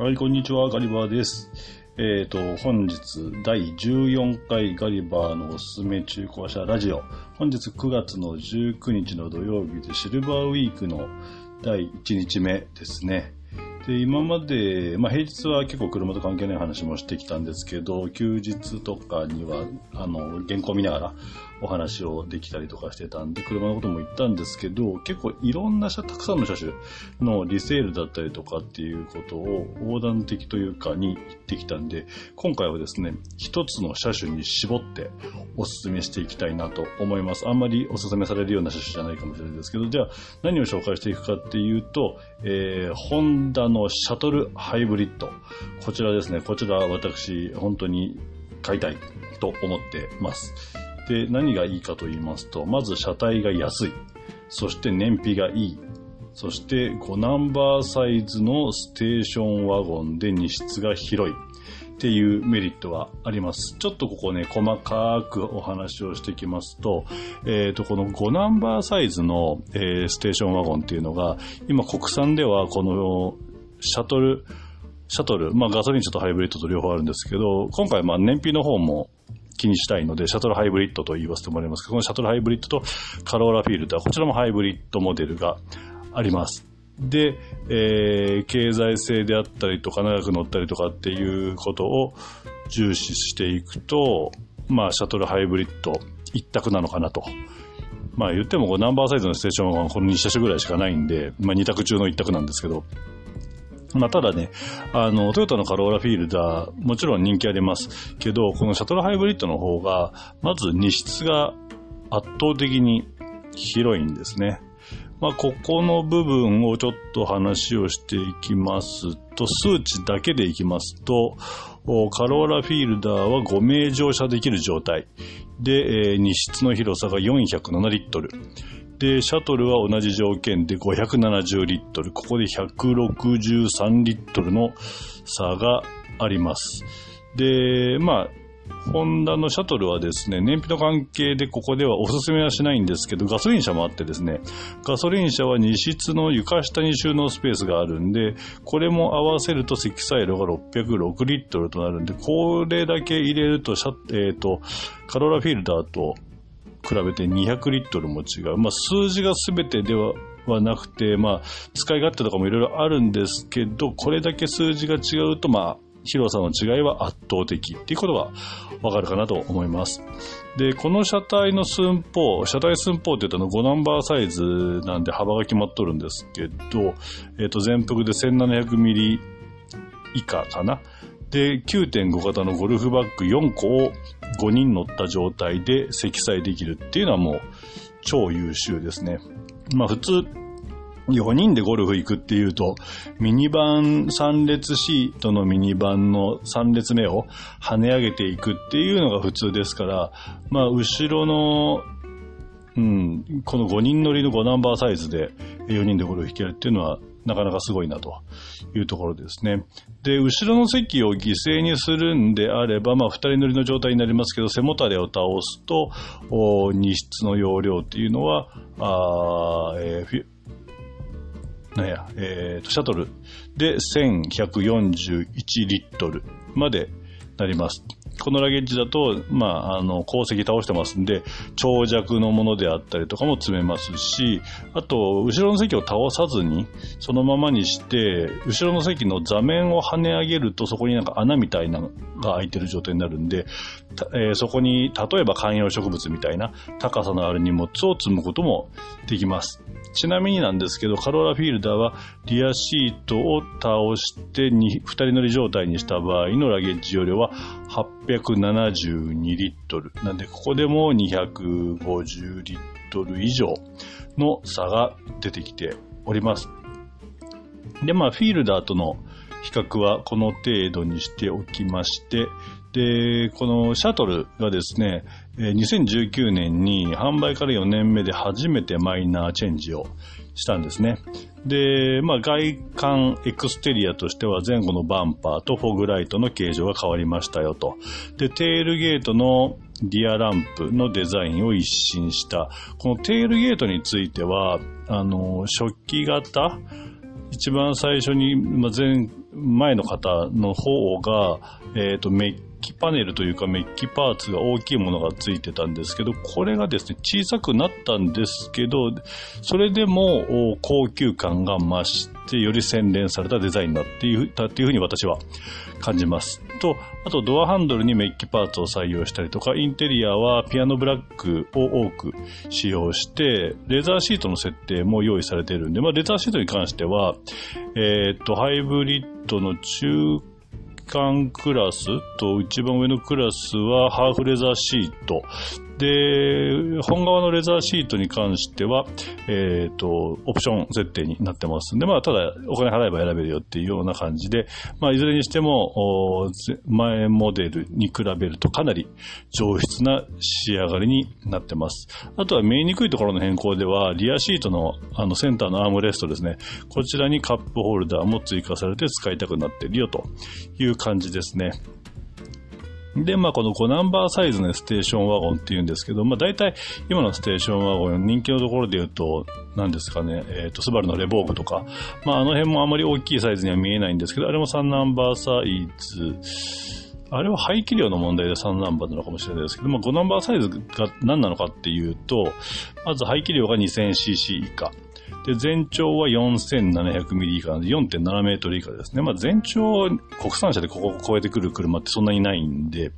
はい、こんにちは、ガリバーです。えっ、と、本日第14回ガリバーのおすすめ中古車ラジオ。本日9月の19日の土曜日でシルバーウィークの第1日目ですね。で、今まで、まあ平日は結構車と関係ない話もしてきたんですけど、休日とかには、あの、原稿見ながらお話をできたりとかしてたんで、車のことも言ったんですけど、結構いろんな車、たくさんの車種のリセールだったりとかっていうことを横断的というかに言ってきたんで、今回はですね、一つの車種に絞っておすすめしていきたいなと思います。あんまりおすすめされるような車種じゃないかもしれないですけど、じゃあ何を紹介していくかっていうと、えー、ホンダのシャトルハイブリッド。こちらですね、こちら私、本当に買いたいと思ってます。で、何がいいかと言いますと、まず車体が安い。そして燃費がいい。そして5ナンバーサイズのステーションワゴンで荷室が広い。っていうメリットがあります。ちょっとここね、細かくお話をしていきますと、えっ、と、この5ナンバーサイズの、えーステーションワゴンっていうのが、今国産ではこのシャトル、シャトル、まあガソリン車とハイブリッドと両方あるんですけど、今回まあ燃費の方も気にしたいので、シャトルハイブリッドと言わせてもらいますけど、このシャトルハイブリッドとカローラフィールダー、こちらもハイブリッドモデルがあります。で、えー経済性であったりとか、長く乗ったりとかっていうことを重視していくと、まあ、シャトルハイブリッド一択なのかなと。まあ言ってもナンバーサイズのステーションはこの2車種ぐらいしかないんで、まあ2択中の1択なんですけど、まあただね、あの、トヨタのカローラフィールダー、もちろん人気ありますけど、このシャトルハイブリッドの方が、まず荷室が圧倒的に広いんですね。まあ、ここの部分をちょっと話をしていきますと、数値だけでいきますと、カローラフィールダーは5名乗車できる状態。で、えー荷室の広さが407リットル。で、シャトルは同じ条件で570リットル。ここで163リットルの差があります。で、まあ、ホンダのシャトルはですね、燃費の関係でここではおすすめはしないんですけど、ガソリン車もあってですね、ガソリン車は荷室の床下に収納スペースがあるんで、これも合わせると積載量が606リットルとなるんで、これだけ入れると、えっ、と、カロラフィルダーと比べて200リットルも違う。まあ、数字が全てでは、はなくて、まあ、使い勝手とかもいろいろあるんですけど、これだけ数字が違うと、まあ、広さの違いは圧倒的っていうことがわかるかなと思います。で、この車体の寸法、車体寸法って言ったの5ナンバーサイズなんで幅が決まっとるんですけど、えっ、と、全幅で1700ミリ以下かな。で、9.5型のゴルフバッグ4個を5人乗った状態で積載できるっていうのはもう超優秀ですね。まあ普通、4人でゴルフ行くっていうと、ミニバン3列シートのミニバンの3列目を跳ね上げていくっていうのが普通ですから、まあ後ろの、うん、この5人乗りの5ナンバーサイズで4人でゴルフ行けるっていうのはなかなかすごいなというところですね。で、後ろの席を犠牲にするんであれば、まあ2人乗りの状態になりますけど、背もたれを倒すと、お荷室の容量っていうのは、あえーなんや、えー、シャトルで1141リットルまでなります。このラゲッジだと、まあ、あの、鉱石倒してますんで、長尺のものであったりとかも積めますし、あと、後ろの席を倒さずに、そのままにして、後ろの席の座面を跳ね上げると、そこになんか穴みたいなのが開いてる状態になるんで、えーそこに、例えば観葉植物みたいな高さのある荷物を積むこともできます。ちなみになんですけど、カローラフィールダーはリアシートを倒して2人乗り状態にした場合のラゲッジ容量は872リットル。なんで、ここでも250リットル以上の差が出てきております。で、まあ、フィールダーとの比較はこの程度にしておきまして、で、このシャトルがですね、2019年に販売から4年目で初めてマイナーチェンジをしたんですね。で、まあ外観エクステリアとしては前後のバンパーとフォグライトの形状が変わりましたよと。で、テールゲートのリアランプのデザインを一新した。このテールゲートについては、あの、初期型一番最初に、前前の方の方が、えっ、と、メッキパネルというかメッキパーツが大きいものがついてたんですけど、これがですね、小さくなったんですけど、それでも高級感が増して、より洗練されたデザインになっていたっていうふうに私は感じます。と、あとドアハンドルにメッキパーツを採用したりとか、インテリアはピアノブラックを多く使用して、レザーシートの設定も用意されているんで、まあレザーシートに関しては、えっ、と、ハイブリッドの中間クラスと一番上のクラスはハーフレザーシート。で、本側のレザーシートに関しては、えっ、ー、と、オプション設定になってますんで、まあ、ただお金払えば選べるよっていうような感じで、まあ、いずれにしても、前モデルに比べるとかなり上質な仕上がりになってます。あとは見えにくいところの変更では、リアシートのあのセンターのアームレストですね、こちらにカップホルダーも追加されて使いたくなっているよという感じですね。で、まあ、この5ナンバーサイズのステーションワゴンっていうんですけど、まあ、大体今のステーションワゴン、人気のところで言うと、何ですかね、えっ、ー、と、スバルのレボーグとか、まあ、あの辺もあまり大きいサイズには見えないんですけど、あれも3ナンバーサイズ、あれは排気量の問題で3ナンバーなのかもしれないですけど、まあ、5ナンバーサイズが何なのかっていうと、まず排気量が 2000cc 以下。で、全長は4700ミリ以下なんで4.7メートル以下ですね。まあ全長、国産車でここを超えてくる車ってそんなにないんで、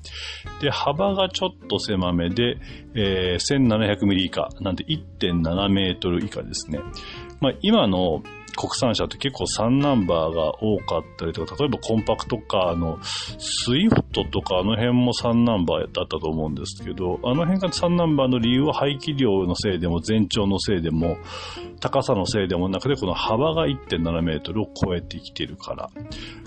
で、幅がちょっと狭めで、えー、1700ミリ以下なんで1.7メートル以下ですね。まあ今の国産車って結構3ナンバーが多かったりとか、例えばコンパクトカーのスイフトとかあの辺も3ナンバーだったと思うんですけど、あの辺が3ナンバーの理由は排気量のせいでも全長のせいでも高さのせいでもなくてこの幅が1.7メートルを超えてきてるから。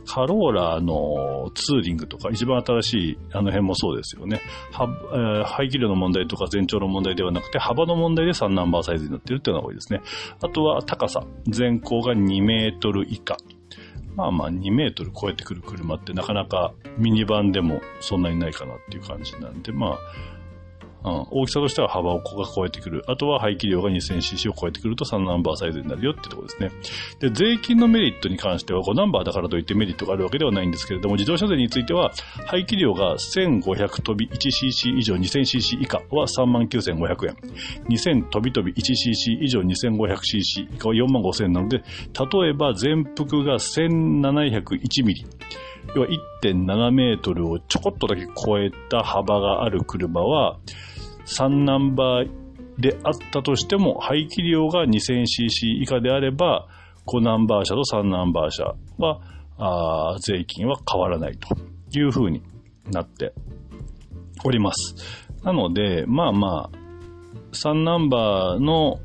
カローラのツーリングとか一番新しいあの辺もそうですよね。はえー、排気量の問題とか全長の問題ではなくて幅の問題で3ナンバーサイズになってるっていうのが多いですね。あとは高さ。全高が2メートル以下。まあまあ2メートル超えてくる車ってなかなかミニバンでもそんなにないかなっていう感じなんで、まあ大きさとしては幅をこが超えてくる。あとは排気量が 2000cc を超えてくると3ナンバーサイズになるよってところですね。で、税金のメリットに関しては5ナンバーだからといってメリットがあるわけではないんですけれども、自動車税については排気量が1500飛び 1cc 以上 2000cc 以下は39,500円。2000飛び飛び 1cc 以上 2500cc 以下は4万5000円なので、例えば全幅が1701ミリ。要は1.7メートルをちょこっとだけ超えた幅がある車は、3ナンバーであったとしても、排気量が 2000cc 以下であれば、5ナンバー車と3ナンバー車は、税金は変わらないという風になっております。なので、まあまあ、3ナンバーの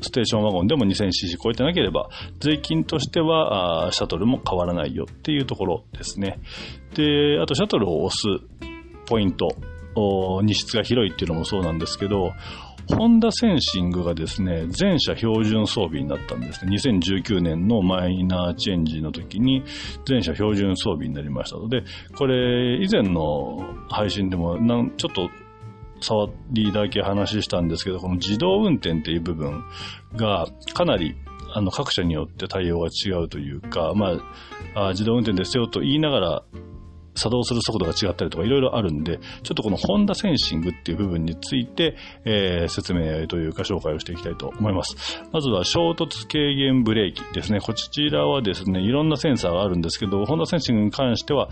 ステーションワゴンでも 2000cc 超えてなければ、税金としてはシャトルも変わらないよっていうところですね。で、あとシャトルを押すポイント荷室が広いっていうのもそうなんですけど、ホンダセンシングがですね、全車標準装備になったんですね。2019年のマイナーチェンジの時に全車標準装備になりましたので、これ以前の配信でもちょっと触りだけ話したんですけど、この自動運転っていう部分がかなりあの各社によって対応が違うというか、ま、あ自動運転ですよと言いながら作動する速度が違ったりとかいろいろあるんで、ちょっとこのホンダセンシングっていう部分について、えー、説明というか紹介をしていきたいと思います。まずは衝突軽減ブレーキですね。こちらはですね、いろんなセンサーがあるんですけど、ホンダセンシングに関しては、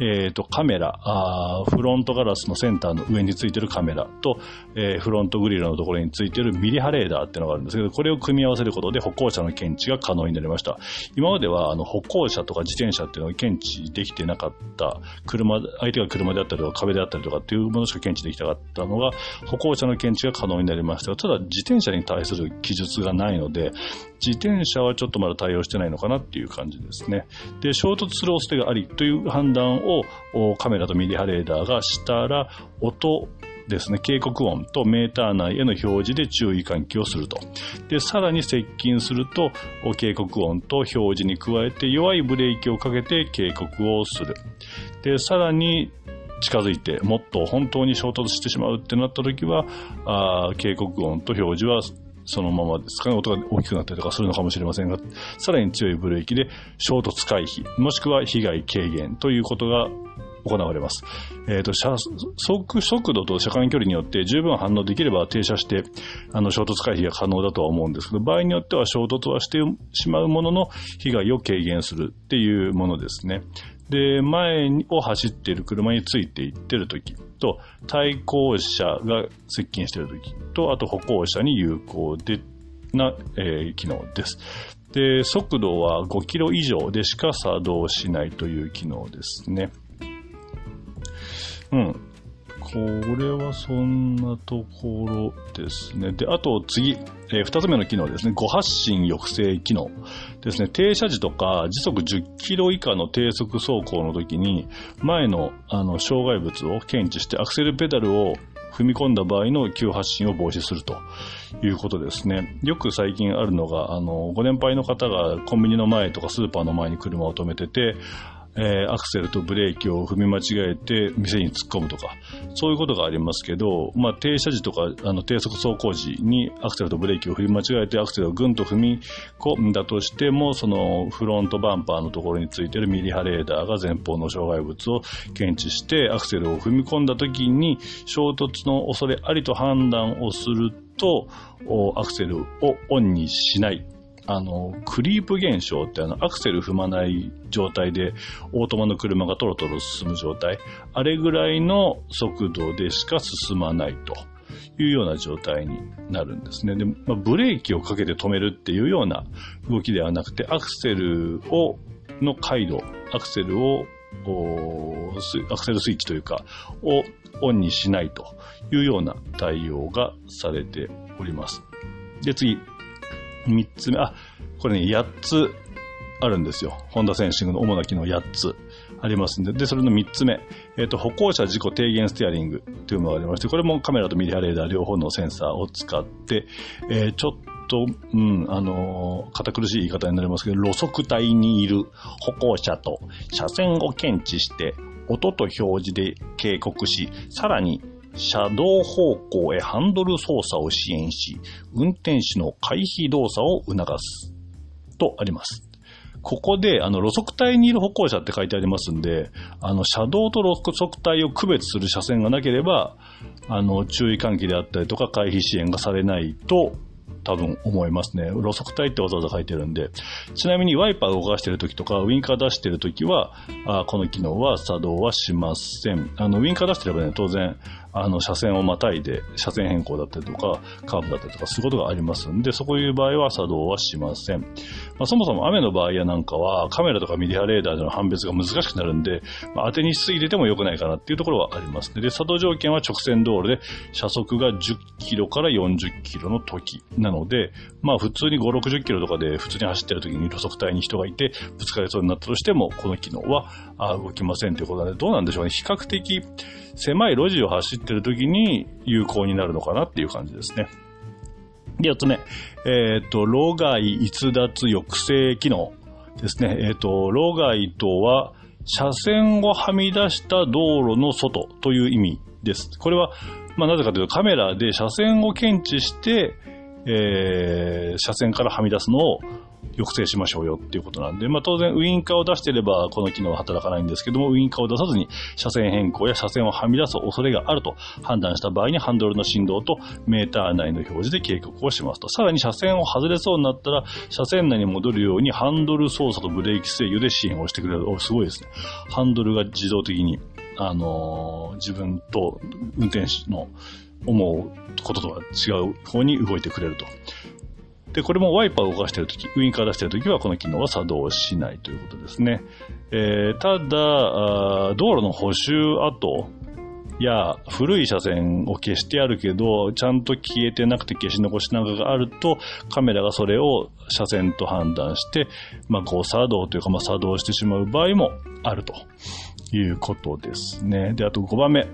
えっ、ー、と、カメラあ、フロントガラスのセンターの上についてるカメラと、えー、フロントグリルのところについてるミリ波レーダーっていうのがあるんですけど、これを組み合わせることで歩行者の検知が可能になりました。今までは、あの、歩行者とか自転車っていうのが検知できてなかった車、相手が車であったりとか壁であったりとかっていうものしか検知できなかったのが、歩行者の検知が可能になりましたただ自転車に対する記述がないので、自転車はちょっとまだ対応してないのかなっていう感じですね。で、衝突するお捨てがありという判断をカメラとミリ波レーダーがしたら、音ですね、警告音とメーター内への表示で注意喚起をすると。で、さらに接近すると、警告音と表示に加えて弱いブレーキをかけて警告をする。で、さらに近づいて、もっと本当に衝突してしまうってなった時は、あ警告音と表示はそのままですかね、音が大きくなったりとかするのかもしれませんが、さらに強いブレーキで衝突回避、もしくは被害軽減ということが行われます。えっ、ー、と、車速、速度と車間距離によって十分反応できれば停車して、あの、衝突回避が可能だとは思うんですけど、場合によっては衝突はしてしまうものの、被害を軽減するっていうものですね。で、前を走っている車についていってる時と、対向車が接近している時と、あと歩行者に有効でな、えー、機能です。で、速度は5キロ以上でしか作動しないという機能ですね。うん。これはそんなところですね。で、あと次、えー、二つ目の機能ですね。誤発進抑制機能ですね。停車時とか時速10キロ以下の低速走行の時に、前のあの障害物を検知してアクセルペダルを踏み込んだ場合の急発進を防止するということですね。よく最近あるのが、あの、ご年配の方がコンビニの前とかスーパーの前に車を止めてて、えー、アクセルとブレーキを踏み間違えて店に突っ込むとか、そういうことがありますけど、まあ、停車時とか、あの、低速走行時にアクセルとブレーキを踏み間違えてアクセルをぐんと踏み込んだとしても、そのフロントバンパーのところについているミリ波レーダーが前方の障害物を検知してアクセルを踏み込んだ時に衝突の恐れありと判断をすると、アクセルをオンにしない。あの、クリープ現象ってあの、アクセル踏まない状態で、オートマの車がトロトロ進む状態、あれぐらいの速度でしか進まないというような状態になるんですね。で、まあ、ブレーキをかけて止めるっていうような動きではなくて、アクセルを、の回路、アクセルを、アクセルスイッチというか、をオンにしないというような対応がされております。で、次。3つ目、あ、これね、8つあるんですよ。ホンダセンシングの主な機能8つありますんで、で、それの3つ目、えっ、ー、と、歩行者事故低減ステアリングというのがありまして、これもカメラとミリ波レーダー両方のセンサーを使って、えー、ちょっと、うん、あのー、堅苦しい言い方になりますけど、路側帯にいる歩行者と車線を検知して、音と表示で警告し、さらに車道方向へハンドル操作を支援し、運転手の回避動作を促す。とあります。ここで、あの、路側帯にいる歩行者って書いてありますんで、あの、車道と路側帯を区別する車線がなければ、あの、注意喚起であったりとか回避支援がされないと、多分思いますね。路側帯ってわざわざ書いてるんで。ちなみにワイパー動かしてる時とか、ウィンカー出してる時は、あこの機能は作動はしません。あの、ウィンカー出してればね、当然、あの、車線をまたいで、車線変更だったりとか、カーブだったりとか、することがありますんで、そういう場合は作動はしません。まあ、そもそも雨の場合やなんかは、カメラとかミリ波レーダーでの判別が難しくなるんで、まあ、当てにしすぎてても良くないかなっていうところはありますね。で、作動条件は直線道路で、車速が10キロから40キロの時なので、まあ、普通に5、60キロとかで普通に走ってる時に路側帯に人がいて、ぶつかりそうになったとしても、この機能は動きませんということなので、どうなんでしょうね。比較的、狭い路地を走ってる時に有効になるのかなっていう感じですね。で、四つ目。えっ、ー、と、老害逸脱抑制機能ですね。えっ、ー、と、老害とは、車線をはみ出した道路の外という意味です。これは、まあ、なぜかというとカメラで車線を検知して、えー、車線からはみ出すのを抑制しましょうよっていうことなんで、まあ当然ウインカーを出していればこの機能は働かないんですけども、ウインカーを出さずに車線変更や車線をはみ出す恐れがあると判断した場合にハンドルの振動とメーター内の表示で警告をしますと。さらに車線を外れそうになったら車線内に戻るようにハンドル操作とブレーキ制御で支援をしてくれる。お、すごいですね。ハンドルが自動的に、あのー、自分と運転手の思うこととは違う方に動いてくれると。で、これもワイパーを動かしているとき、ウインカー出しているときはこの機能は作動しないということですね。えー、ただ、道路の補修跡や古い車線を消してあるけど、ちゃんと消えてなくて消し残しなんかがあると、カメラがそれを車線と判断して、まあ、誤作動というか、まあ、作動してしまう場合もあるということですね。で、あと5番目。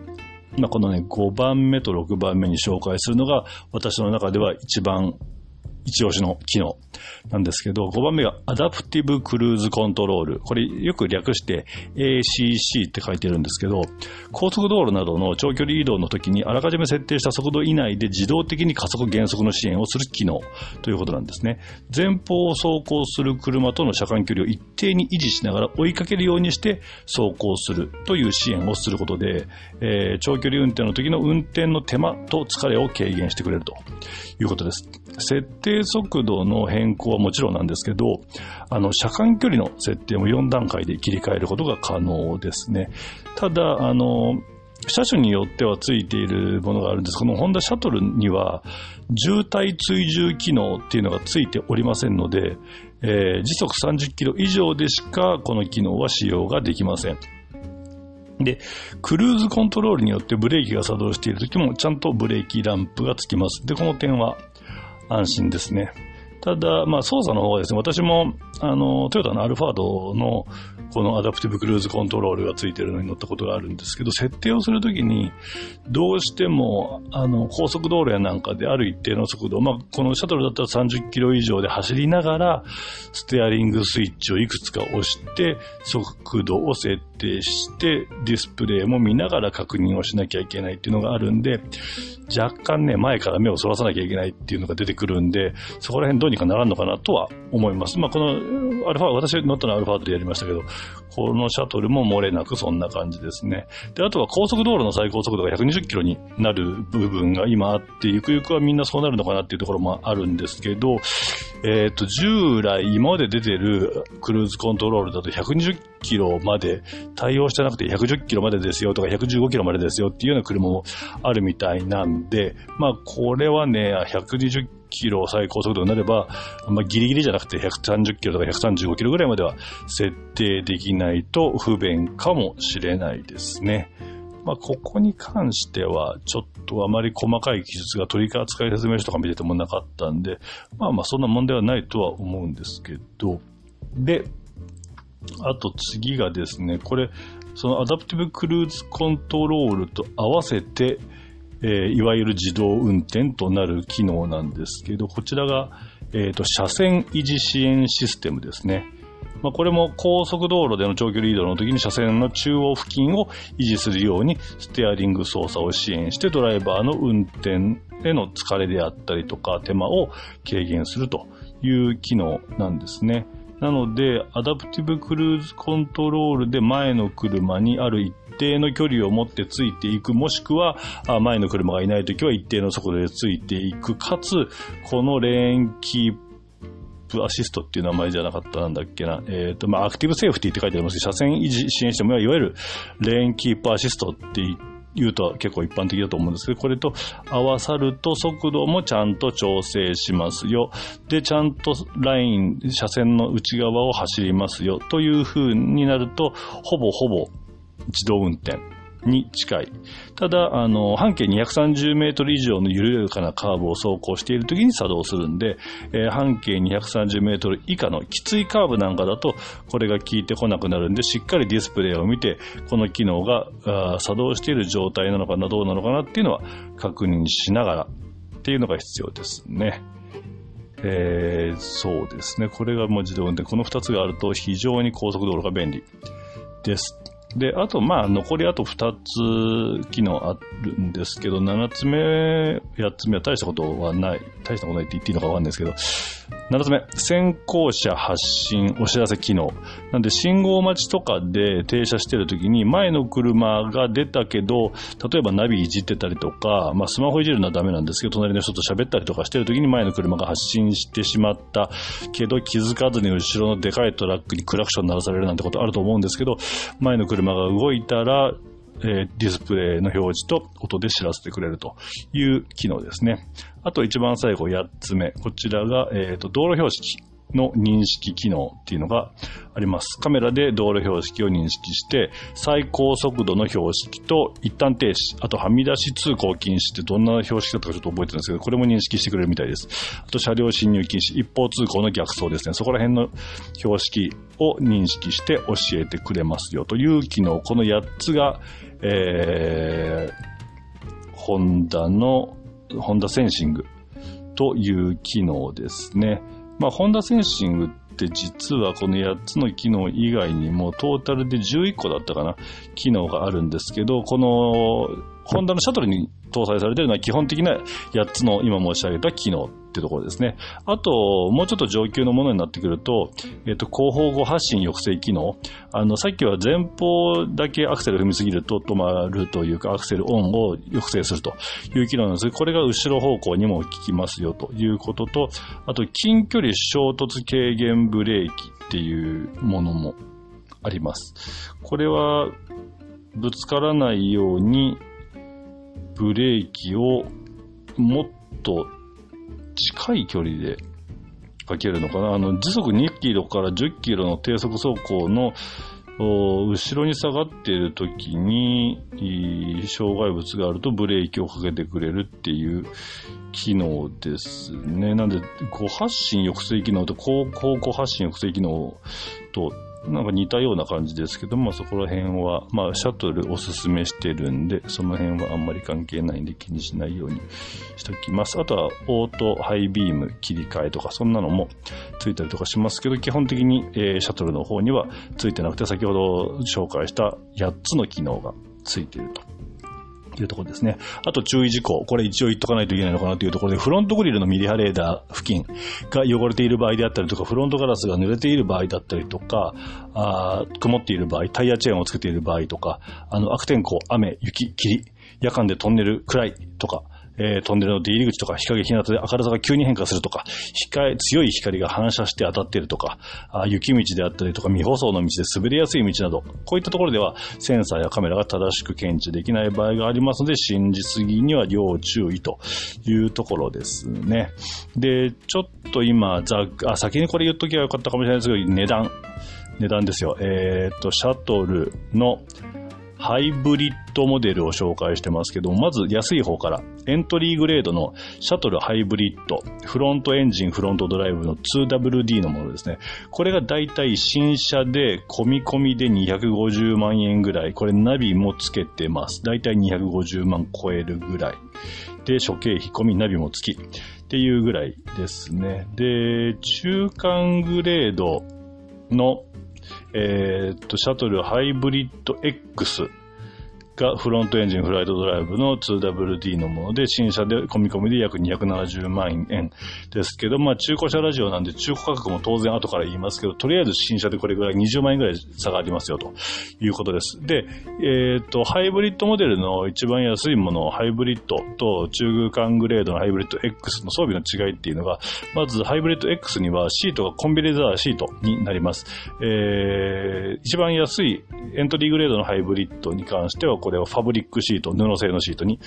まあ、このね、5番目と6番目に紹介するのが、私の中では一番一押しの機能なんですけど、5番目がアダプティブクルーズコントロール。これよく略して ACC って書いてるんですけど、高速道路などの長距離移動の時にあらかじめ設定した速度以内で自動的に加速減速の支援をする機能ということなんですね。前方を走行する車との車間距離を一定に維持しながら追いかけるようにして走行するという支援をすることで、えー、長距離運転の時の運転の手間と疲れを軽減してくれるということです。設定速度の変更はもちろんなんですけど、あの、車間距離の設定も4段階で切り替えることが可能ですね。ただ、あの、車種によってはついているものがあるんです。このホンダシャトルには、渋滞追従機能っていうのがついておりませんので、えー、時速30キロ以上でしかこの機能は使用ができません。で、クルーズコントロールによってブレーキが作動している時もちゃんとブレーキランプがつきます。で、この点は安心ですね。ただ、まあ、操作の方はですね、私も、あの、トヨタのアルファードの、このアダプティブクルーズコントロールがついてるのに乗ったことがあるんですけど、設定をするときに、どうしても、あの、高速道路やなんかである一定の速度、まあ、このシャトルだったら30キロ以上で走りながら、ステアリングスイッチをいくつか押して、速度を設定して、ディスプレイも見ながら確認をしなきゃいけないっていうのがあるんで、若干ね、前から目をそらさなきゃいけないっていうのが出てくるんで、そこら辺どうにかならんのかなとは思います。まあ、このアルファ、私乗ったのはアルファでやりましたけど、このシャトルも漏れなくそんな感じですね。で、あとは高速道路の最高速度が120キロになる部分が今あって、ゆくゆくはみんなそうなるのかなっていうところもあるんですけど、えっ、ー、と、従来今まで出てるクルーズコントロールだと120キロまで対応してなくて110キロまでですよとか115キロまでですよっていうような車もあるみたいなんで、まあこれはね、120キロ最高速度になれば、まあ、ギリギリじゃなくて130キロとか135キロぐらいまでは設定できないと不便かもしれないですね。まあ、ここに関しては、ちょっとあまり細かい記述が取り扱い説明書とか見ててもなかったんで、まあまあそんな問題はないとは思うんですけど、で、あと次がですね、これ、そのアダプティブクルーズコントロールと合わせて、えー、いわゆる自動運転となる機能なんですけど、こちらが、えっ、ー、と、車線維持支援システムですね。まあ、これも高速道路での長距離移動の時に車線の中央付近を維持するようにステアリング操作を支援してドライバーの運転への疲れであったりとか手間を軽減するという機能なんですね。なので、アダプティブクルーズコントロールで前の車にある一定の距離を持ってついていく、もしくは前の車がいないときは一定の速度でついていく、かつ、このレーンキープアシストっていう名前じゃなかったなんだっけな。えっ、ー、と、まあ、アクティブセーフティーって書いてありますけど、車線維持支援しても、いわゆるレーンキープアシストって言って、言うと結構一般的だと思うんですけど、これと合わさると速度もちゃんと調整しますよ。で、ちゃんとライン、車線の内側を走りますよ。という風になると、ほぼほぼ自動運転に近い。ただ、あの、半径230メートル以上の緩やかなカーブを走行している時に作動するんで、えー、半径230メートル以下のきついカーブなんかだと、これが効いてこなくなるんで、しっかりディスプレイを見て、この機能が作動している状態なのかな、どうなのかなっていうのは確認しながらっていうのが必要ですね。えー、そうですね。これがもう自動運転。この2つがあると非常に高速道路が便利です。で、あと、まあ、残りあと2つ機能あるんですけど、7つ目、8つ目は大したことはない、大したことないって言っていいのかわかんないですけど、7つ目、先行車発信お知らせ機能。なんで、信号待ちとかで停車してるときに、前の車が出たけど、例えばナビいじってたりとか、まあ、スマホいじるのはダメなんですけど、隣の人と喋ったりとかしてるときに前の車が発進してしまったけど、気づかずに後ろのでかいトラックにクラクション鳴らされるなんてことあると思うんですけど、前の車が動いたら、えー、ディスプレイの表示と音で知らせてくれるという機能ですね。あと一番最後8つ目。こちらが、えっ、ー、と、道路標識。の認識機能っていうのがあります。カメラで道路標識を認識して、最高速度の標識と一旦停止、あとはみ出し通行禁止ってどんな標識だったかちょっと覚えてるんですけど、これも認識してくれるみたいです。あと車両進入禁止、一方通行の逆走ですね。そこら辺の標識を認識して教えてくれますよという機能。この8つが、えー、ホンダの、ホンダセンシングという機能ですね。まあ、ホンダセンシングって実はこの8つの機能以外にもトータルで11個だったかな、機能があるんですけど、このホンダのシャトルに搭載されているのは基本的な8つの今申し上げた機能ってところですね。あと、もうちょっと上級のものになってくると、えっ、と、後方後発進抑制機能。あの、さっきは前方だけアクセル踏みすぎると止まるというか、アクセルオンを抑制するという機能なんですけど、これが後ろ方向にも効きますよということと、あと、近距離衝突軽減ブレーキっていうものもあります。これは、ぶつからないようにブレーキをもっと近い距離でかけるのかな？あの、時速2キロから10キロの低速走行の後ろに下がっている時に、障害物があるとブレーキをかけてくれるっていう機能ですね。なんで、誤発進抑制機能と高高誤発進抑制機能となんか似たような感じですけどまあ、そこら辺は、まあ、シャトルおすすめしてるんで、その辺はあんまり関係ないんで気にしないようにしておきます。あとは、オートハイビーム切り替えとか、そんなのもついたりとかしますけど、基本的に、えー、シャトルの方にはついてなくて、先ほど紹介した8つの機能がついていると。というところですね。あと注意事項。これ一応言っとかないといけないのかなというところで、フロントグリルのミリ波レーダー付近が汚れている場合であったりとか、フロントガラスが濡れている場合だったりとか、あ曇っている場合、タイヤチェーンをつけている場合とか、あの、悪天候、雨、雪、霧、夜間でトンネル、暗いとか、えー、トンネルの出入り口とか日陰日向で明るさが急に変化するとか、強い光が反射して当たっているとか、あ雪道であったりとか未舗装の道で滑りやすい道など、こういったところではセンサーやカメラが正しく検知できない場合がありますので、信じすぎには要注意というところですね。で、ちょっと今、ざあ、先にこれ言っときゃよかったかもしれないですけど、値段。値段ですよ。えー、っと、シャトルのハイブリッドモデルを紹介してますけど、まず安い方から、エントリーグレードのシャトルハイブリッド、フロントエンジン、フロントドライブの 2WD のものですね。これがだいたい新車で、込み込みで250万円ぐらい。これナビもつけてます。だいたい250万超えるぐらい。で、諸経費込み、ナビも付き。っていうぐらいですね。で、中間グレードのえー、っと、シャトルハイブリッド X がフロントエンジンフライトドライブの 2WD のもので、新車で込み込みで約270万円ですけど、まあ中古車ラジオなんで中古価格も当然後から言いますけど、とりあえず新車でこれぐらい20万円ぐらい差がありますよということです。で、えっ、と、ハイブリッドモデルの一番安いもの、ハイブリッドと中空間グレードのハイブリッド X の装備の違いっていうのが、まずハイブリッド X にはシートがコンビレザーシートになります。えー、一番安いエントリーグレードのハイブリッドに関しては、ここれはファブリックシート、布製のシートに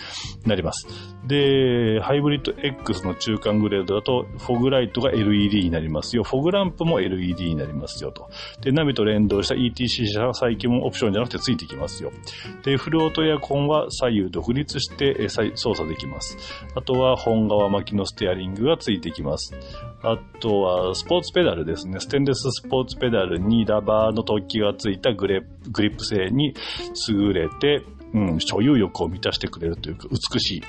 なります。で、ハイブリッド X の中間グレードだと、フォグライトが LED になりますよ。フォグランプも LED になりますよと。で、ナビと連動した ETC 車載機もオプションじゃなくてついてきますよ。で、フルオートエアコンは左右独立して操作できます。あとは本側巻きのステアリングがついてきます。あとは、スポーツペダルですね。ステンレススポーツペダルにラバーの突起がついたグレグリップ性に優れて、うん、所有欲を満たしてくれるというか、美しい。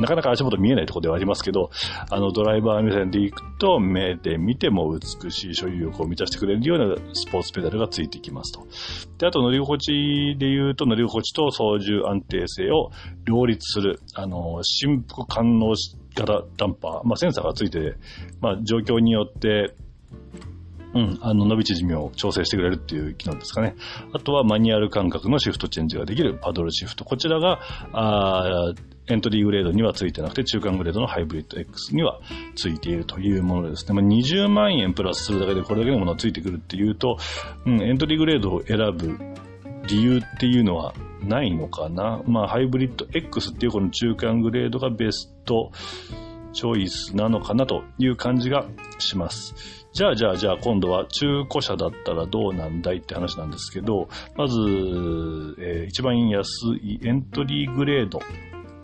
なかなか足元見えないところではありますけど、あの、ドライバー目線で行くと、目で見ても美しい所有欲を満たしてくれるようなスポーツペダルがついてきますと。で、あと乗り心地で言うと、乗り心地と操縦安定性を両立する、あの、振幅感能型ダンパー、まあ、センサーがついて、まあ、状況によって、うん、あの、伸び縮みを調整してくれるっていう機能ですかね。あとはマニュアル感覚のシフトチェンジができるパドルシフト。こちらが、あエントリーグレードにはついてなくて、中間グレードのハイブリッド X にはついているというものですね。まあ、20万円プラスするだけでこれだけのものがついてくるっていうと、うん、エントリーグレードを選ぶ理由っていうのはないのかな。まあ、ハイブリッド X っていうこの中間グレードがベストチョイスなのかなという感じがします。じゃあじゃあじゃあ今度は中古車だったらどうなんだいって話なんですけど、まず、えー、一番安いエントリーグレード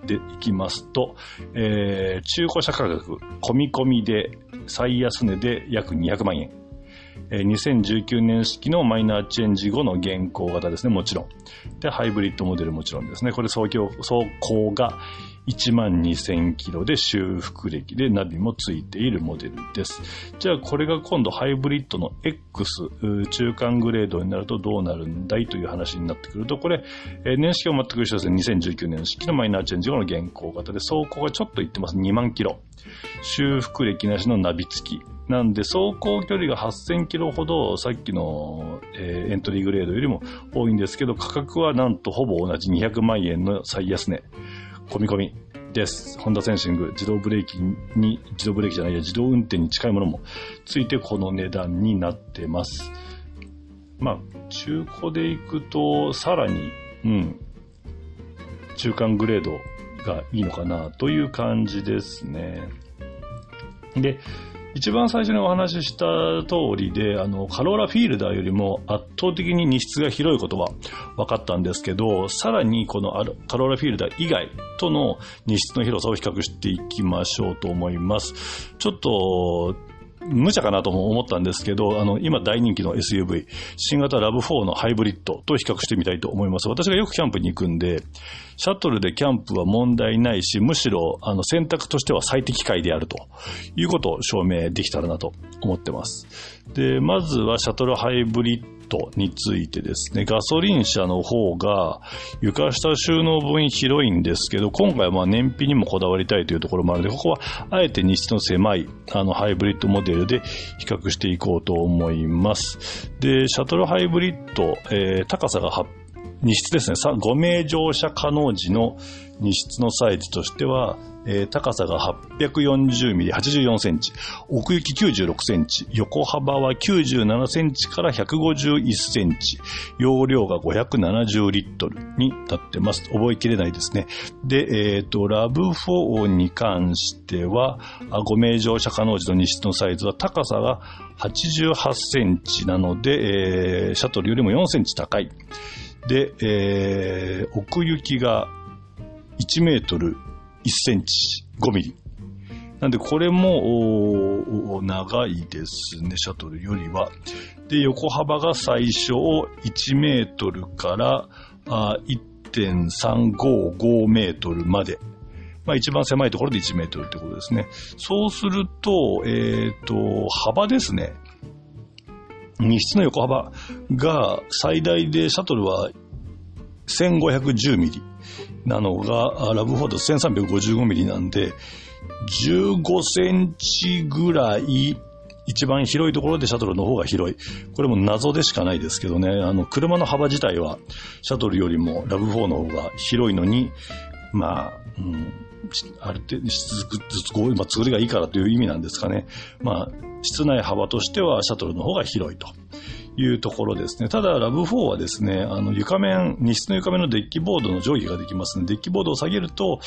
でいきますと、えー、中古車価格、込み込みで最安値で約200万円。えー2019年式のマイナーチェンジ後の現行型ですね、もちろん。で、ハイブリッドモデルもちろんですね。これ走行、走行が1万2000キロで修復歴でナビもついているモデルです。じゃあこれが今度ハイブリッドの X、中間グレードになるとどうなるんだいという話になってくると、これ、年式は全く一緒ですね。2019年式のマイナーチェンジ後の現行型で走行がちょっといってます。2万キロ。修復歴なしのナビ付き。なんで、走行距離が8000キロほど、さっきの、えーエントリーグレードよりも多いんですけど、価格はなんとほぼ同じ200万円の最安値。込み込みです。ホンダセンシング、自動ブレーキに、自動ブレーキじゃないや、自動運転に近いものもついてこの値段になってます。まあ、中古で行くと、さらに、うん、中間グレードがいいのかなという感じですね。で、一番最初にお話しした通りで、あの、カローラフィールダーよりも圧倒的に荷室が広いことは分かったんですけど、さらにこのカローラフィールダー以外との荷室の広さを比較していきましょうと思います。ちょっと、無茶かなとも思ったんですけど、あの、今大人気の SUV、新型ラブ4のハイブリッドと比較してみたいと思います。私がよくキャンプに行くんで、シャトルでキャンプは問題ないし、むしろ、あの、選択としては最適解であるということを証明できたらなと思ってます。で、まずはシャトルハイブリッについてですね、ガソリン車の方が床下収納分広いんですけど、今回はまあ燃費にもこだわりたいというところもあるので、ここはあえて荷室の狭いあのハイブリッドモデルで比較していこうと思います。で、シャトルハイブリッド、えー高さが8荷室ですね。5名乗車可能時の荷室のサイズとしては、えー高さが840ミリ、84センチ、奥行き96センチ、横幅は97センチから151センチ、容量が570リットルになってます。覚えきれないですね。で、えっ、と、ラブ4に関しては、あ5名乗車可能時の荷室のサイズは高さが88センチなので、えーシャトルよりも4センチ高い。で、えー奥行きが1メートル1センチ5ミリ。なんで、これも、おー長いですね、シャトルよりは。で、横幅が最小1メートルから1.355メートルまで。まあ一番狭いところで1メートルってことですね。そうすると、えっ、と、幅ですね。荷室の横幅が最大でシャトルは1510ミリなのが、ラブフォード1355ミリなんで、15センチぐらい、一番広いところでシャトルの方が広い。これも謎でしかないですけどね、あの、車の幅自体はシャトルよりもラブ4の方が広いのに、まあ、うん、ある程度、質まあ、作りがいいからという意味なんですかね。まあ、室内幅としてはシャトルの方が広いと。いうところですね。ただ、ラブ4はですね、あの、床面、荷室の床面のデッキボードの定規ができますので、デッキボードを下げると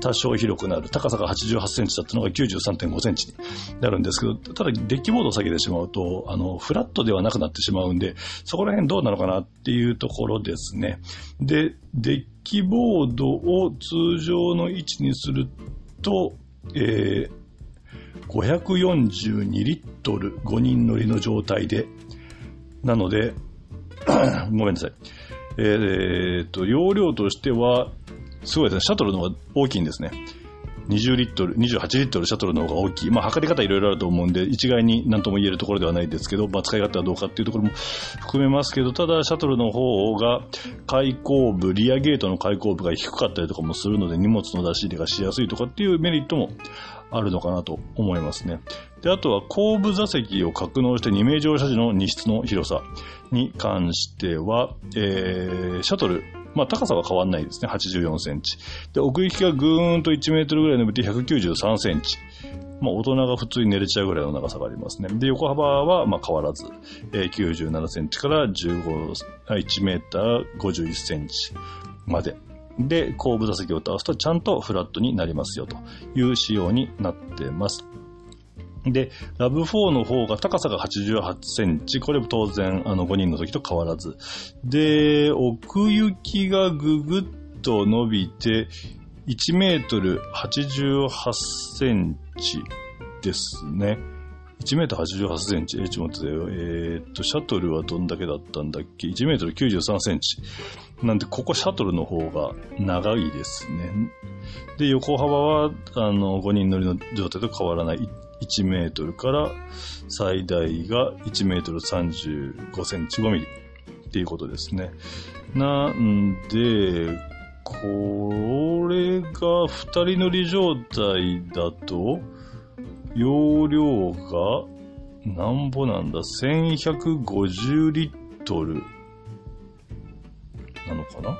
多少広くなる。高さが88センチだったのが93.5センチになるんですけど、ただ、デッキボードを下げてしまうと、あの、フラットではなくなってしまうんで、そこら辺どうなのかなっていうところですね。で、デッキボードを通常の位置にすると、えー、542リットル5人乗りの状態で、なので、ごめんなさい。えーっと、容量としては、すごいですね。シャトルの方が大きいんですね。20リットル、28リットルシャトルの方が大きい。まあ、測り方いろいろあると思うんで、一概に何とも言えるところではないですけど、まあ、使い勝手はどうかっていうところも 含めますけど、ただ、シャトルの方が開口部、リアゲートの開口部が低かったりとかもするので、荷物の出し入れがしやすいとかっていうメリットもあるのかなと思いますね。で、あとは後部座席を格納して2名乗車時の荷室の広さに関しては、えー、シャトル、まあ高さは変わんないですね。84センチ。で、奥行きがぐーんと1メートルぐらい伸びて193センチ。まあ大人が普通に寝れちゃうぐらいの長さがありますね。で、横幅はま変わらず、えー、97センチから15、1メーター51センチまで。で、後部座席を倒すとちゃんとフラットになりますよという仕様になってます。で、ラブ4の方が高さが88センチ。これも当然、あの、5人の時と変わらず。で、奥行きがぐぐっと伸びて、1メートル88センチですね。1メートル88センチ。え、ちょっと待ってよ。えー、っと、シャトルはどんだけだったんだっけ ?1 メートル93センチ。なんで、ここシャトルの方が長いですね。で、横幅は、あの、5人乗りの状態と変わらない1メートルから最大が1メートル35センチ5ミリっていうことですね。なんで、これが2人乗り状態だと、容量が、なんぼなんだ、1150リットル。なのかな？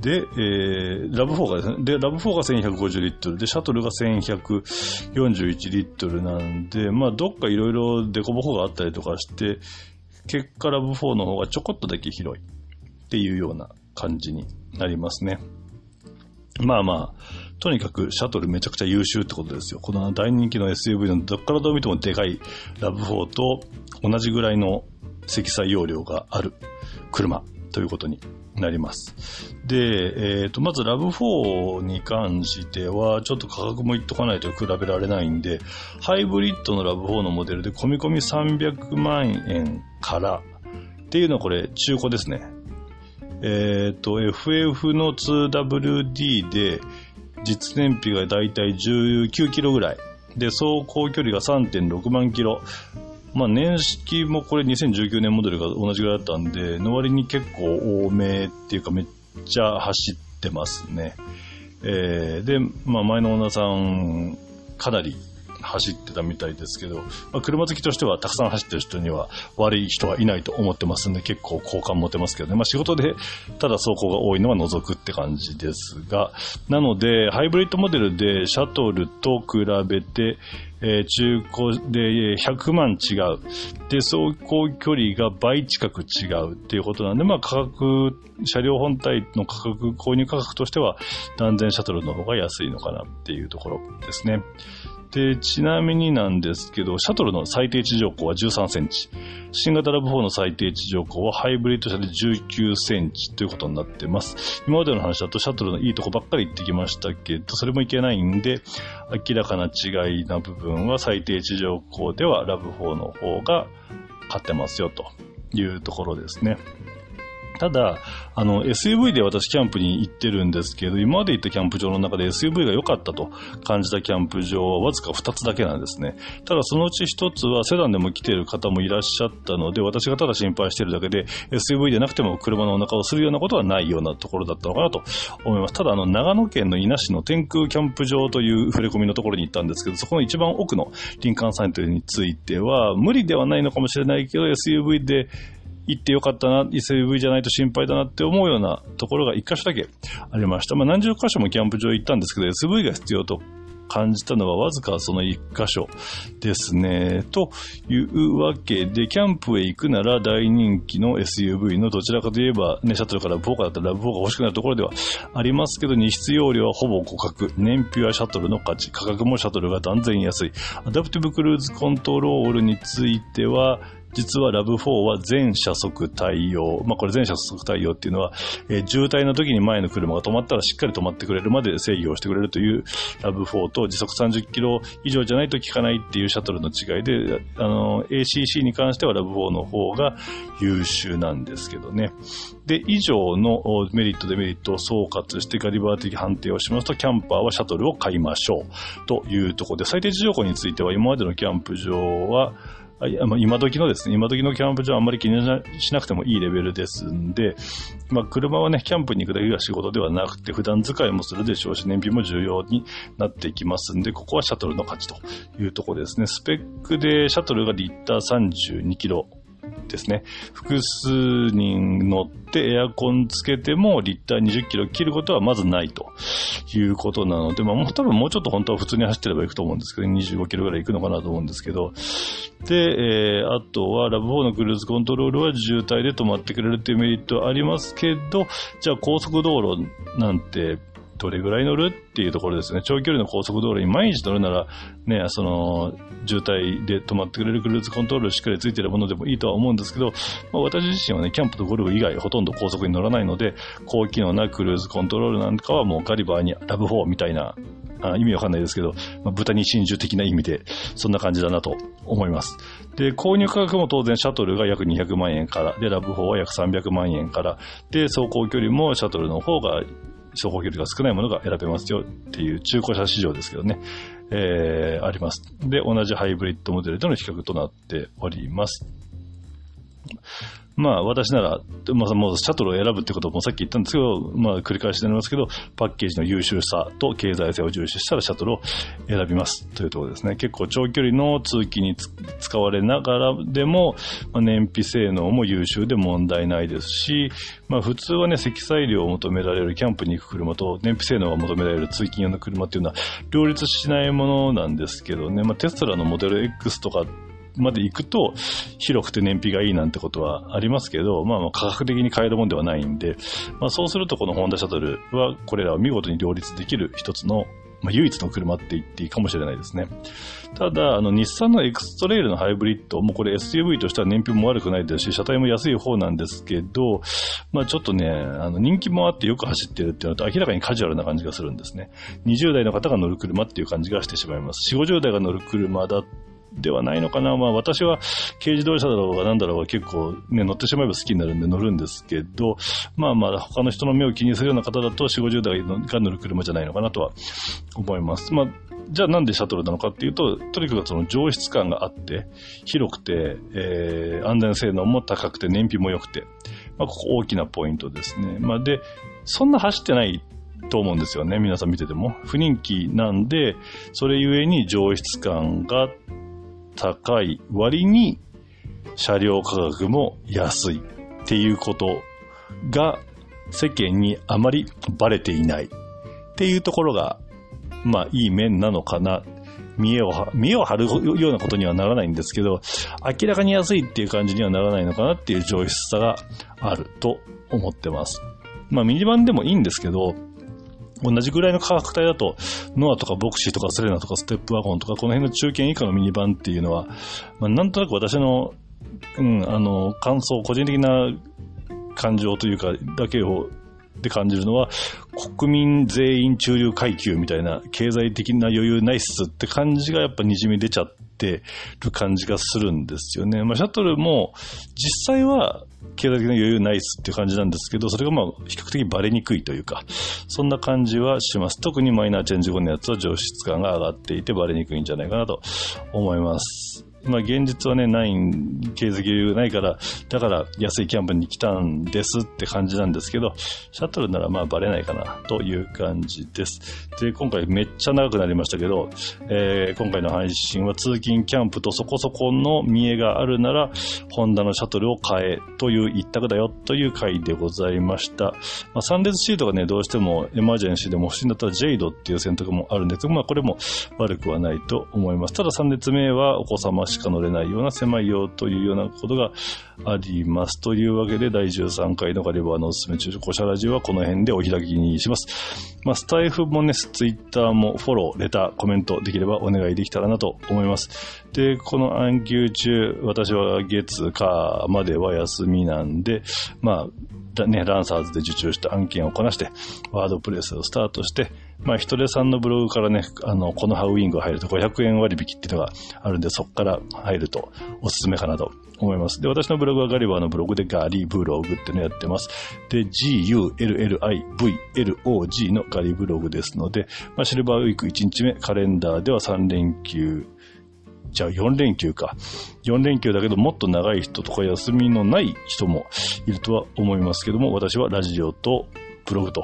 で、えー、ラブ4がですね、で、ラブ4が1150リットル。で、シャトルが1141リットルなんで、まあ、どっかいろいろデコボコがあったりとかして、結果ラブ4の方がちょこっとだけ広いっていうような感じになりますね。まあまあ、とにかくシャトルめちゃくちゃ優秀ってことですよ。この大人気の SUV のどっからどう見てもでかいラブ4と同じぐらいの積載容量がある車ということになります。で、えっ、ー、と、まずラブ4に関しては、ちょっと価格も言っとかないと比べられないんで、ハイブリッドのラブ4のモデルで込み込み300万円からっていうのはこれ中古ですね。えっ、ー、と、FF の 2WD で実燃費がだいたい19キロぐらい。で、走行距離が3.6万キロ。まあ、年式もこれ2019年モデルが同じぐらいだったんで、の割に結構多めっていうかめっちゃ走ってますね。えー、で、まあ、前のオーナーさん、かなり走ってたみたいですけど、まあ、車好きとしてはたくさん走ってる人には悪い人はいないと思ってますんで結構好感持てますけどね。まあ、仕事でただ走行が多いのは除くって感じですが、なので、ハイブリッドモデルでシャトルと比べて、えー、中古で100万違う。で、走行距離が倍近く違うっていうことなんで、まあ価格、車両本体の価格、購入価格としては断然シャトルの方が安いのかなっていうところですね。で、ちなみになんですけど、シャトルの最低地上高は13センチ。新型ラブ4の最低地上高はハイブリッド車で19センチということになってます。今までの話だとシャトルのいいとこばっかり言ってきましたけど、それもいけないんで、明らかな違いな部分は最低地上高ではラブ4の方が勝ってますよというところですね。ただ、あの、SUV で私キャンプに行ってるんですけど、今まで行ったキャンプ場の中で SUV が良かったと感じたキャンプ場はわずか2つだけなんですね。ただそのうち1つはセダンでも来ている方もいらっしゃったので、私がただ心配しているだけで SUV でなくても車のお腹をするようなことはないようなところだったのかなと思います。ただ、あの、長野県の伊那市の天空キャンプ場という触れ込みのところに行ったんですけど、そこの一番奥の林間サイトについては、無理ではないのかもしれないけど、SUV で行ってよかったな、SUV じゃないと心配だなって思うようなところが一箇所だけありました。まあ何十箇所もキャンプ場行ったんですけど、SUV が必要と感じたのはわずかその一箇所ですね。というわけで、キャンプへ行くなら大人気の SUV のどちらかといえば、ね、シャトルからボーカだったらブボーが欲しくなるところではありますけど、荷室容量はほぼ互角。燃費はシャトルの勝ち。価格もシャトルが断然安い。アダプティブクルーズコントロールについては、実は RAV4 は全車速対応。まあ、これ全車速対応っていうのは、えー、渋滞の時に前の車が止まったらしっかり止まってくれるまで制御をしてくれるという RAV4 と時速30キロ以上じゃないと効かないっていうシャトルの違いで、あの、ACC に関しては RAV4 の方が優秀なんですけどね。で、以上のメリット、デメリットを総括してガリバー的判定をしますと、キャンパーはシャトルを買いましょうというところで、最低地上庫については今までのキャンプ場は、今時のですね、今時のキャンプ場はあんまり気にしなくてもいいレベルですんで、まあ、車はね、キャンプに行くだけが仕事ではなくて、普段使いもするでしょうし、燃費も重要になっていきますんで、ここはシャトルの価値というところですね。スペックでシャトルがリッター32キロですね。複数人乗ってエアコンつけてもリッター20キロ切ることはまずないということなので、まあもう多分もうちょっと本当は普通に走ってれば行くと思うんですけど、25キロぐらい行くのかなと思うんですけど、で、えー、あとはラブ4のクルーズコントロールは渋滞で止まってくれるっていうメリットはありますけど、じゃあ高速道路なんてどれぐらい乗るっていうところですね。長距離の高速道路に毎日乗るなら、ね、その、渋滞で止まってくれるクルーズコントロールしっかりついてるものでもいいとは思うんですけど、まあ、私自身はね、キャンプとゴルフ以外ほとんど高速に乗らないので、高機能なクルーズコントロールなんかはもうガリバーにラブ4みたいな、あ意味わかんないですけど、まあ、豚に真珠的な意味で、そんな感じだなと思います。で、購入価格も当然シャトルが約200万円から、で、ラブ4は約300万円から、で、走行距離もシャトルの方が走行距離が少ないものが選べますよっていう中古車市場ですけどね、えー、あります。で、同じハイブリッドモデルとの比較となっております。まあ私なら、まあもうシャトルを選ぶってこともさっき言ったんですけど、まあ繰り返しになりますけど、パッケージの優秀さと経済性を重視したらシャトルを選びますというところですね。結構長距離の通勤に使われながらでも、まあ、燃費性能も優秀で問題ないですし、まあ普通はね、積載量を求められるキャンプに行く車と燃費性能が求められる通勤用の車っていうのは両立しないものなんですけどね、まあテスラのモデル X とかまで行くと、広くて燃費がいいなんてことはありますけど、まあまあ価格的に買えるもんではないんで、まあそうするとこのホンダシャトルはこれらを見事に両立できる一つのまあ、唯一の車って言っていいかもしれないですね。ただ、あの、日産のエクストレイルのハイブリッド、もうこれ SUV としては燃費も悪くないですし、車体も安い方なんですけど、まあちょっとね、あの、人気もあってよく走ってるっていうのと明らかにカジュアルな感じがするんですね。20代の方が乗る車っていう感じがしてしまいます。40代が乗る車だではないのかな。まあ私は軽自動車だろうが何だろうが結構ね、乗ってしまえば好きになるんで乗るんですけど、まあまあ他の人の目を気にするような方だと4、50代が乗る車じゃないのかなとは思います。まあじゃあなんでシャトルなのかっていうと、とにかくその上質感があって、広くて、えー、安全性能も高くて、燃費も良くて、まあここ大きなポイントですね。まあで、そんな走ってないと思うんですよね。皆さん見てても。不人気なんで、それゆえに上質感が高い割に車両価格も安いっていうことが世間にあまりバレていないっていうところが、まあいい面なのかな。見栄を、見栄を張るようなことにはならないんですけど、明らかに安いっていう感じにはならないのかなっていう上質さがあると思ってます。まあミニバンでもいいんですけど、同じぐらいの価格帯だと、ノアとかボクシーとかセレナとかステップワゴンとか、この辺の中堅以下のミニバンっていうのは、まあ、なんとなく私の、うん、あの、感想、個人的な感情というか、だけを、で感じるのは、国民全員中流階級みたいな経済的な余裕ないっすって感じがやっぱ滲み出ちゃってる感じがするんですよね。まあ、シャトルも実際は経済的な余裕ないっすっていう感じなんですけど、それがまあ比較的バレにくいというか、そんな感じはします。特にマイナーチェンジ後のやつは上質感が上がっていてバレにくいんじゃないかなと思います。まあ現実はね、ないん、継続余裕ないから、だから安いキャンプに来たんですって感じなんですけど、シャトルならまあバレないかなという感じです。で、今回めっちゃ長くなりましたけど、えー、今回の配信は通勤キャンプとそこそこの見栄があるなら、ホンダのシャトルを買えという一択だよという回でございました。まあ、3列シートがね、どうしてもエマージェンシーでも欲しいんだったらジェイドっていう選択もあるんですが、まあこれも悪くはないと思います。ただ3列目はお子様しか乗れないような狭いよというようなことがあります。というわけで、第13回のガリバーのおすすめ中古車ラジオはこの辺でお開きにします。まあ、スタイフもね、ツイッターもフォロー、レター、コメントできればお願いできたらなと思います。で、この暗休中、私は月、火までは休みなんで、まあ、ね、ランサーズで受注した案件をこなして、ワードプレスをスタートして、まあ、ヒトレさんのブログからね、あの、このハウィング入ると500円割引っていうのがあるんで、そこから入るとおすすめかなと思います。で、私のブログはガリバーのブログでガリブログっていうのやってます。で、G-U-L-L-I-V-L-O-G のガリブログですので、まあ、シルバーウィーク1日目、カレンダーでは3連休、じゃあ4連休か。4連休だけどもっと長い人とか休みのない人もいるとは思いますけども、私はラジオとブログと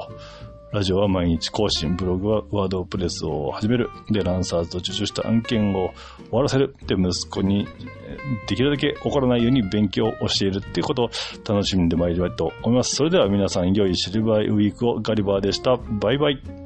ラジオは毎日更新、ブログはワードプレスを始める。で、ランサーズと受注した案件を終わらせる。で、息子にできるだけ怒らないように勉強を教えるっていうことを楽しんでまいりたいと思います。それでは皆さん、良いシルバーウィークをガリバーでした。バイバイ。